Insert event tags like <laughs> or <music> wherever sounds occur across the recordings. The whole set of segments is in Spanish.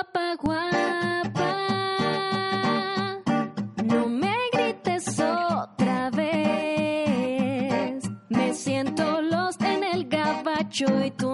guapa, guapa. No me grites otra vez. Me siento lost en el gabacho y tú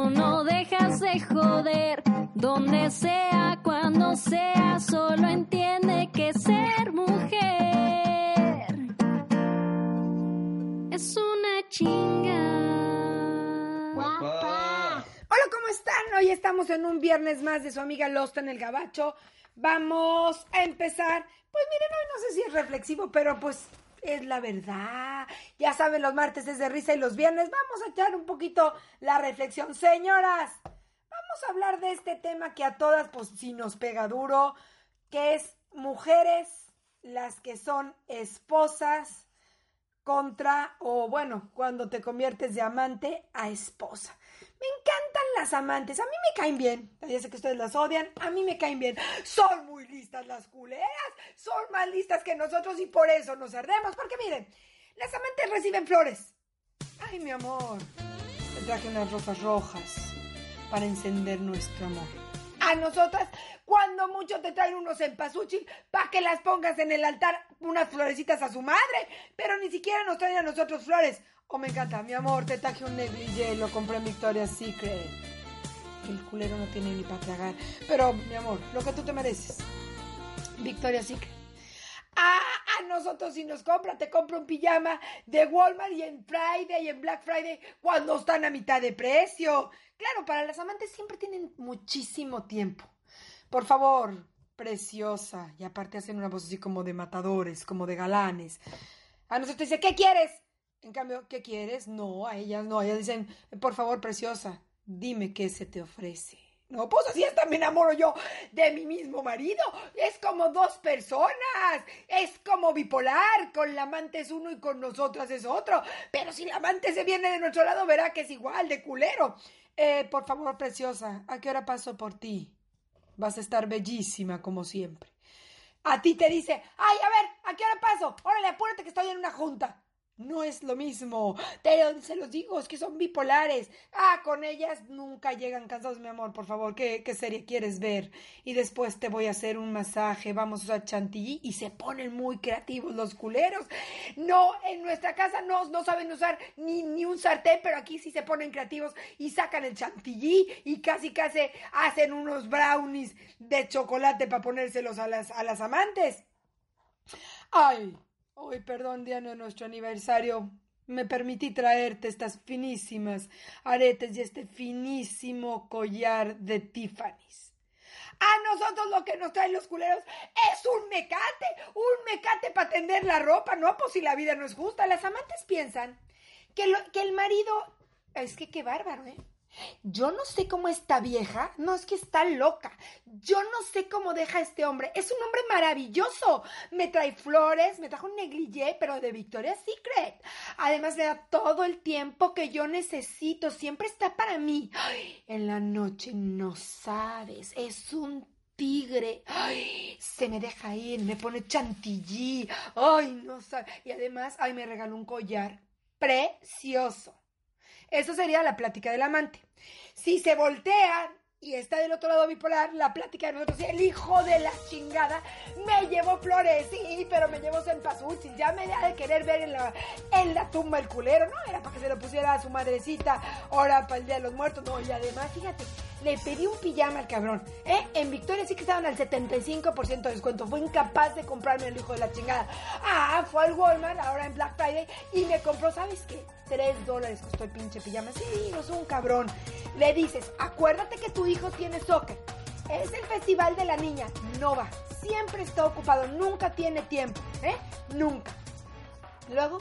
¿cómo están? Hoy estamos en un viernes más de su amiga Lost en el Gabacho. Vamos a empezar. Pues miren, hoy no sé si es reflexivo, pero pues es la verdad. Ya saben, los martes es de risa y los viernes vamos a echar un poquito la reflexión. Señoras, vamos a hablar de este tema que a todas, pues sí nos pega duro, que es mujeres, las que son esposas contra, o bueno, cuando te conviertes de amante a esposa. Me encantan amantes, a mí me caen bien. Ya sé que ustedes las odian, a mí me caen bien. Son muy listas las culeras, son más listas que nosotros y por eso nos ardemos. Porque miren, las amantes reciben flores. Ay, mi amor, te traje unas rosas rojas para encender nuestro amor. A nosotras, cuando mucho te traen unos empasuchil para que las pongas en el altar unas florecitas a su madre, pero ni siquiera nos traen a nosotros flores. Oh, me encanta, mi amor, te traje un negligé, lo compré en Victoria's Secret. El culero no tiene ni para tragar. Pero, mi amor, lo que tú te mereces. Victoria's Secret. Ah, a nosotros si nos compra, te compro un pijama de Walmart y en Friday y en Black Friday cuando están a mitad de precio. Claro, para las amantes siempre tienen muchísimo tiempo. Por favor, preciosa. Y aparte hacen una voz así como de matadores, como de galanes. A nosotros dice, ¿qué quieres? En cambio, ¿qué quieres? No, a ellas no. Ellas dicen, por favor, preciosa, dime qué se te ofrece. No, pues así hasta me enamoro yo de mi mismo marido. Es como dos personas. Es como bipolar. Con la amante es uno y con nosotras es otro. Pero si la amante se viene de nuestro lado, verá que es igual de culero. Eh, por favor, preciosa, ¿a qué hora paso por ti? Vas a estar bellísima como siempre. A ti te dice, ay, a ver, ¿a qué hora paso? Órale, apúrate que estoy en una junta. No es lo mismo. Te, se los digo, es que son bipolares. Ah, con ellas nunca llegan cansados, mi amor. Por favor, ¿qué, ¿qué, serie quieres ver? Y después te voy a hacer un masaje. Vamos a chantilly. Y se ponen muy creativos los culeros. No, en nuestra casa no, no saben usar ni, ni un sartén, pero aquí sí se ponen creativos y sacan el chantilly y casi casi hacen unos brownies de chocolate para ponérselos a las, a las amantes. Ay, Hoy, perdón, de nuestro aniversario, me permití traerte estas finísimas aretes y este finísimo collar de Tiffany's. A nosotros lo que nos traen los culeros es un mecate, un mecate para tender la ropa, no, pues si la vida no es justa. Las amantes piensan que, lo, que el marido, es que qué bárbaro, ¿eh? Yo no sé cómo esta vieja, no es que está loca. Yo no sé cómo deja a este hombre. Es un hombre maravilloso. Me trae flores, me trajo un negligé, pero de Victoria's Secret. Además me da todo el tiempo que yo necesito. Siempre está para mí. En la noche no sabes. Es un tigre. Ay, se me deja ir, me pone chantilly. Ay, no sabe. Y además, ay, me regaló un collar precioso. Eso sería la plática del amante. Si se voltea y está del otro lado bipolar, la plática de nosotros, el hijo de la chingada me llevó flores, sí, pero me llevó cempasúchil, ya me da de querer ver en la, en la tumba el culero, no, era para que se lo pusiera a su madrecita, ahora para el Día de los Muertos, no, y además, fíjate, le pedí un pijama al cabrón, ¿eh? En Victoria sí que estaban al 75% de descuento, fue incapaz de comprarme el hijo de la chingada, ah, fue al Walmart, ahora en Black Friday, y me compró, ¿sabes qué? Tres dólares costó el pinche pijama, sí, no soy un cabrón, le dices, acuérdate que tu hijo tiene soccer. Es el festival de la niña. No va. Siempre está ocupado. Nunca tiene tiempo. ¿Eh? Nunca. Luego,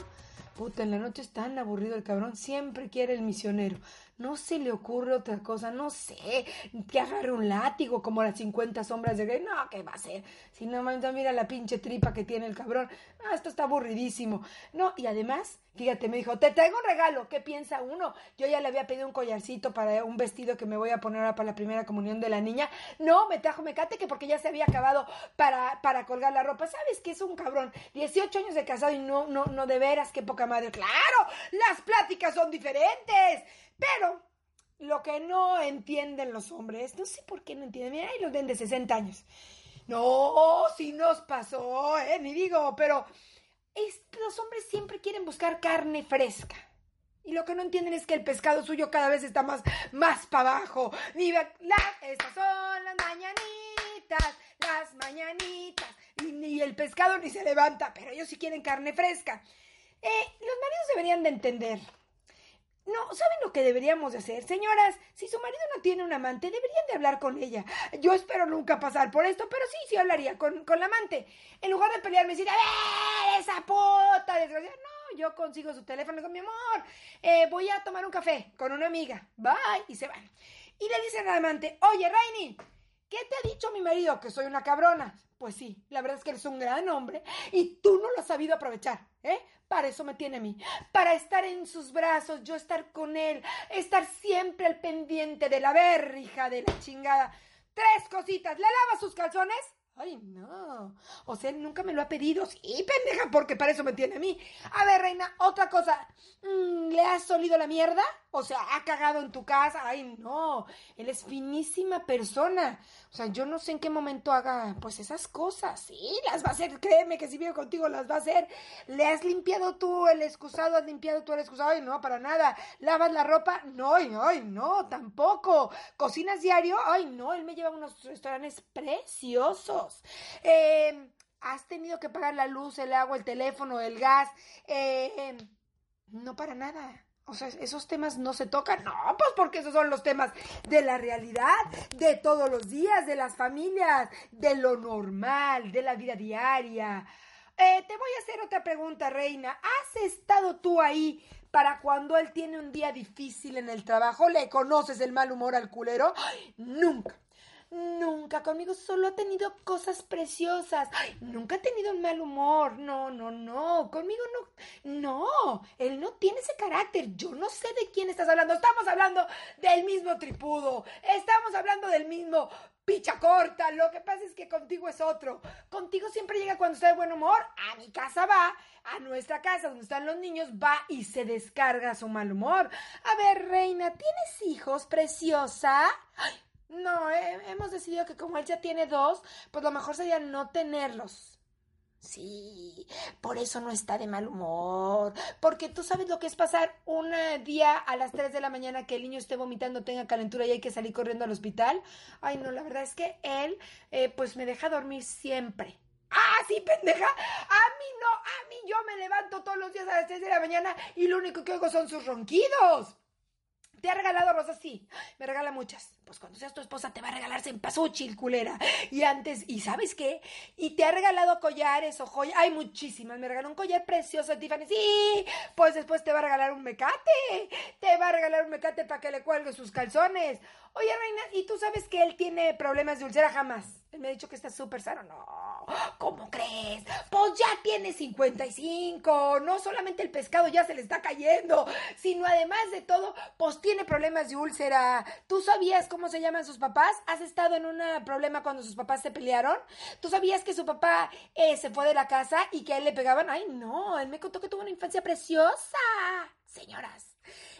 puta, en la noche es tan aburrido el cabrón. Siempre quiere el misionero. No se le ocurre otra cosa, no sé, que agarre un látigo como las 50 sombras de Grey. No, ¿qué va a hacer? Si no, mira la pinche tripa que tiene el cabrón. Ah, esto está aburridísimo. No, y además, fíjate, me dijo, te traigo un regalo. ¿Qué piensa uno? Yo ya le había pedido un collarcito para un vestido que me voy a poner ahora para la primera comunión de la niña. No, me trajo mecate que porque ya se había acabado para, para colgar la ropa. ¿Sabes qué es un cabrón? 18 años de casado y no, no, no de veras, qué poca madre. ¡Claro! Las pláticas son diferentes. Pero lo que no entienden los hombres, no sé por qué no entienden, mira, hay los de 60 años. No, sí nos pasó, ¿eh? Ni digo, pero los hombres siempre quieren buscar carne fresca. Y lo que no entienden es que el pescado suyo cada vez está más, más para abajo. Estas son las mañanitas, las mañanitas. Y ni el pescado ni se levanta, pero ellos sí quieren carne fresca. Eh, los maridos deberían de entender no, ¿saben lo que deberíamos de hacer? Señoras, si su marido no tiene un amante, deberían de hablar con ella. Yo espero nunca pasar por esto, pero sí, sí hablaría con, con la amante. En lugar de pelearme y decir, a ver, esa puta desgraciada. No, yo consigo su teléfono con mi amor. Eh, voy a tomar un café con una amiga. Bye. Y se van. Y le dicen al amante, oye, Rainy, ¿qué te ha dicho mi marido? Que soy una cabrona. Pues sí, la verdad es que eres un gran hombre y tú no lo has sabido aprovechar, ¿eh? Para eso me tiene a mí, para estar en sus brazos, yo estar con él, estar siempre al pendiente de la verja de la chingada. Tres cositas, ¿le lava sus calzones? Ay, no. O sea, él nunca me lo ha pedido. Sí, pendeja, porque para eso me tiene a mí. A ver, reina, otra cosa. Mm, ¿Le has olido la mierda? O sea, ¿ha cagado en tu casa? Ay, no. Él es finísima persona. O sea, yo no sé en qué momento haga, pues, esas cosas. Sí, las va a hacer. Créeme que si vive contigo las va a hacer. ¿Le has limpiado tú el excusado? ¿Has limpiado tú el excusado? Ay, no, para nada. ¿Lavas la ropa? No, ay, no, tampoco. ¿Cocinas diario? Ay, no. Él me lleva a unos restaurantes preciosos. Eh, has tenido que pagar la luz, el agua, el teléfono, el gas. Eh, no para nada. O sea, esos temas no se tocan. No, pues porque esos son los temas de la realidad, de todos los días, de las familias, de lo normal, de la vida diaria. Eh, te voy a hacer otra pregunta, Reina. ¿Has estado tú ahí para cuando él tiene un día difícil en el trabajo? ¿Le conoces el mal humor al culero? nunca. Nunca conmigo solo ha tenido cosas preciosas. nunca ha tenido un mal humor. No, no, no. Conmigo no. No. Él no tiene ese carácter. Yo no sé de quién estás hablando. Estamos hablando del mismo tripudo. Estamos hablando del mismo picha corta. Lo que pasa es que contigo es otro. Contigo siempre llega cuando está de buen humor. A mi casa va. A nuestra casa donde están los niños va y se descarga su mal humor. A ver, reina, ¿tienes hijos, preciosa? No, hemos decidido que como él ya tiene dos, pues lo mejor sería no tenerlos. Sí, por eso no está de mal humor. Porque tú sabes lo que es pasar un día a las 3 de la mañana que el niño esté vomitando, tenga calentura y hay que salir corriendo al hospital. Ay, no, la verdad es que él, eh, pues me deja dormir siempre. Ah, sí, pendeja. A mí no, a mí yo me levanto todos los días a las 3 de la mañana y lo único que oigo son sus ronquidos. ¿Te ha regalado rosas? Sí, me regala muchas. Pues cuando seas tu esposa te va a regalar cempasúchil, culera. Y antes, ¿y sabes qué? Y te ha regalado collares o joyas. Hay muchísimas. Me regaló un collar precioso Tiffany. Sí, pues después te va a regalar un mecate. Te va a regalar un mecate para que le cuelgue sus calzones. Oye, reina, ¿y tú sabes que él tiene problemas de úlcera? Jamás. Él me ha dicho que está súper sano. No, ¿cómo crees? Pues ya tiene 55. No solamente el pescado ya se le está cayendo, sino además de todo, pues tiene problemas de úlcera. ¿Tú sabías cómo se llaman sus papás? ¿Has estado en un problema cuando sus papás se pelearon? ¿Tú sabías que su papá eh, se fue de la casa y que a él le pegaban? Ay, no, él me contó que tuvo una infancia preciosa. Señoras,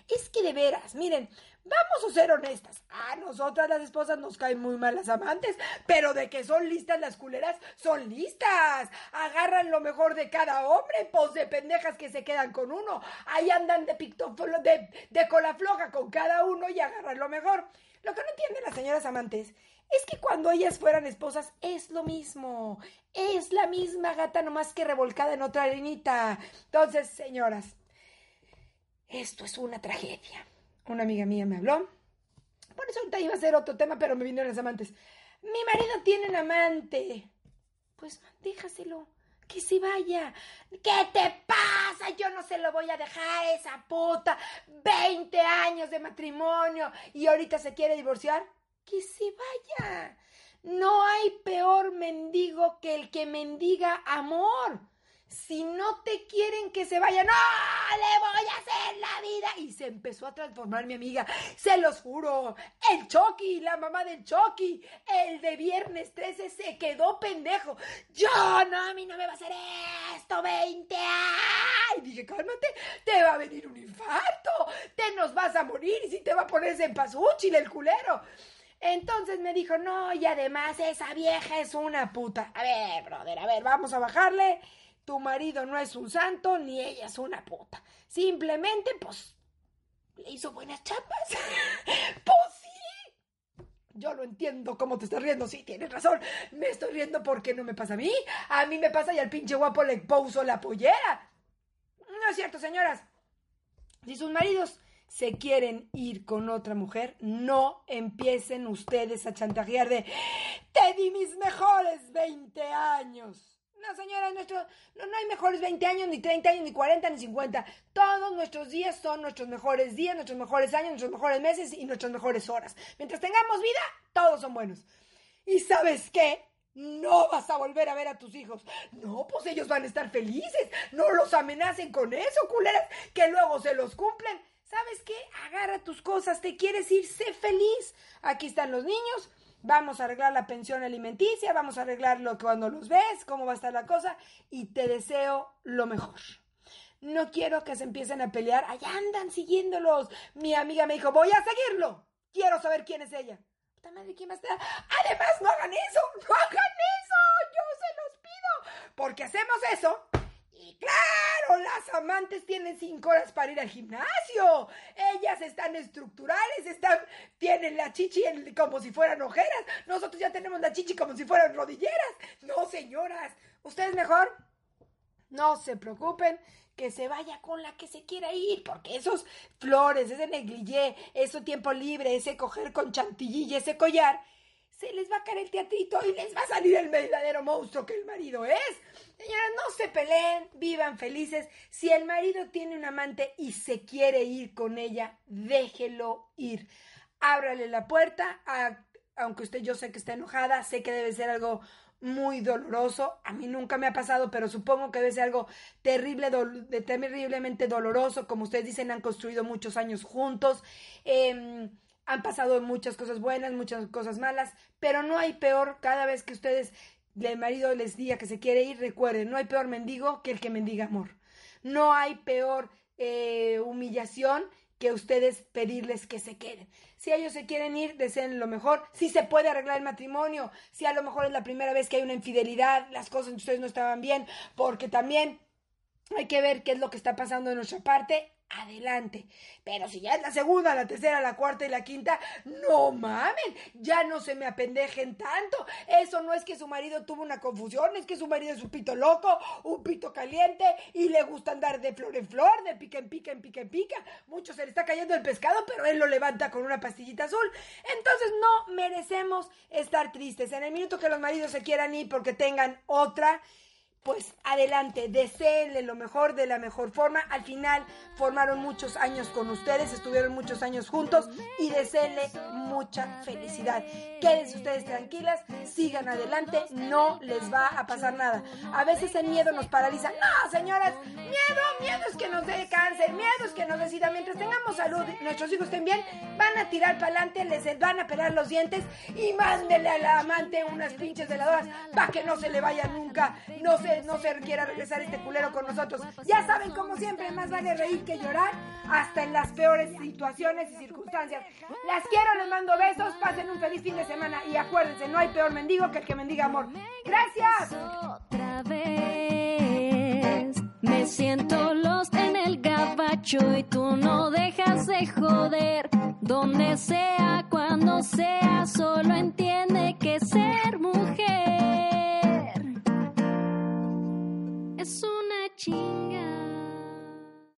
es que de veras, miren, Vamos a ser honestas. A nosotras las esposas nos caen muy mal las amantes, pero de que son listas las culeras, son listas. Agarran lo mejor de cada hombre, pues de pendejas que se quedan con uno. Ahí andan de, de, de cola floja con cada uno y agarran lo mejor. Lo que no entienden las señoras amantes es que cuando ellas fueran esposas es lo mismo. Es la misma gata nomás que revolcada en otra arenita. Entonces, señoras, esto es una tragedia una amiga mía me habló. Por eso ahorita iba a ser otro tema, pero me vinieron las amantes. Mi marido tiene un amante. Pues déjaselo. Que se vaya. ¿Qué te pasa? Yo no se lo voy a dejar esa puta. 20 años de matrimonio y ahorita se quiere divorciar. Que se vaya. No hay peor mendigo que el que mendiga amor. Si no te quieren que se vaya, no, le voy a hacer la vida. Y se empezó a transformar mi amiga, se los juro. El Chucky, la mamá del Chucky, el de viernes 13 se quedó pendejo. Yo, no, a mí no me va a hacer esto, 20. Ay, dije, cálmate, te va a venir un infarto, te nos vas a morir y si te va a ponerse en pasuchil el culero. Entonces me dijo, no, y además esa vieja es una puta. A ver, brother, a ver, vamos a bajarle. Tu marido no es un santo, ni ella es una puta. Simplemente, pues, le hizo buenas chapas. <laughs> pues sí. Yo lo entiendo cómo te estás riendo. Sí, tienes razón. Me estoy riendo porque no me pasa a mí. A mí me pasa y al pinche guapo le puso la pollera. No es cierto, señoras. Si sus maridos se quieren ir con otra mujer, no empiecen ustedes a chantajear de te di mis mejores 20 años. No, señora, nuestro, no, no hay mejores 20 años, ni 30 años, ni 40, ni 50. Todos nuestros días son nuestros mejores días, nuestros mejores años, nuestros mejores meses y nuestras mejores horas. Mientras tengamos vida, todos son buenos. ¿Y sabes qué? No vas a volver a ver a tus hijos. No, pues ellos van a estar felices. No los amenacen con eso, culeras, que luego se los cumplen. ¿Sabes qué? Agarra tus cosas, te quieres ir, sé feliz. Aquí están los niños, vamos a arreglar la pensión alimenticia, vamos a arreglarlo cuando los ves, cómo va a estar la cosa, y te deseo lo mejor. No quiero que se empiecen a pelear, allá andan siguiéndolos. Mi amiga me dijo, voy a seguirlo, quiero saber quién es ella. Puta madre, ¿quién va a estar? Además, no hagan eso, no hagan eso, yo se los pido, porque hacemos eso claro, las amantes tienen cinco horas para ir al gimnasio. Ellas están estructurales, están, tienen la chichi como si fueran ojeras. Nosotros ya tenemos la chichi como si fueran rodilleras. No, señoras, ustedes mejor no se preocupen que se vaya con la que se quiera ir, porque esos flores, ese negligé, ese tiempo libre, ese coger con chantilly y ese collar, se les va a caer el teatrito y les va a salir el verdadero monstruo que el marido es. Señoras, no se peleen, vivan felices. Si el marido tiene un amante y se quiere ir con ella, déjelo ir. Ábrale la puerta, aunque usted yo sé que está enojada, sé que debe ser algo muy doloroso. A mí nunca me ha pasado, pero supongo que debe ser algo terrible, terriblemente doloroso. Como ustedes dicen, han construido muchos años juntos. Eh, han pasado muchas cosas buenas, muchas cosas malas, pero no hay peor cada vez que ustedes, el marido les diga que se quiere ir, recuerden, no hay peor mendigo que el que mendiga amor. No hay peor eh, humillación que ustedes pedirles que se queden. Si ellos se quieren ir, deseen lo mejor. Si se puede arreglar el matrimonio, si a lo mejor es la primera vez que hay una infidelidad, las cosas entre ustedes no estaban bien, porque también hay que ver qué es lo que está pasando de nuestra parte adelante. Pero si ya es la segunda, la tercera, la cuarta y la quinta, no mamen, ya no se me apendejen tanto. Eso no es que su marido tuvo una confusión, es que su marido es un pito loco, un pito caliente y le gusta andar de flor en flor, de pica en pica en pica en pica. Mucho se le está cayendo el pescado, pero él lo levanta con una pastillita azul. Entonces no merecemos estar tristes. En el minuto que los maridos se quieran ir porque tengan otra, pues adelante, deseenle lo mejor de la mejor forma. Al final formaron muchos años con ustedes, estuvieron muchos años juntos y deseenle mucha felicidad. Quédense ustedes tranquilas, sigan adelante, no les va a pasar nada. A veces el miedo nos paraliza. No, señoras, miedo, miedo es que nos dé cáncer, miedo es que nos decida. Mientras tengamos salud, nuestros hijos estén bien, van a tirar para adelante, les van a pelar los dientes y mándenle a la amante unas pinches veladoras para que no se le vaya nunca, no se no se quiera regresar este culero con nosotros. Ya saben, como siempre, más vale reír que llorar, hasta en las peores situaciones y circunstancias. Las quiero, les mando besos, pasen un feliz fin de semana y acuérdense, no hay peor mendigo que el que mendiga amor. Gracias. Otra vez me siento los en el gabacho y tú no dejas de joder. Donde sea, cuando sea, solo entiende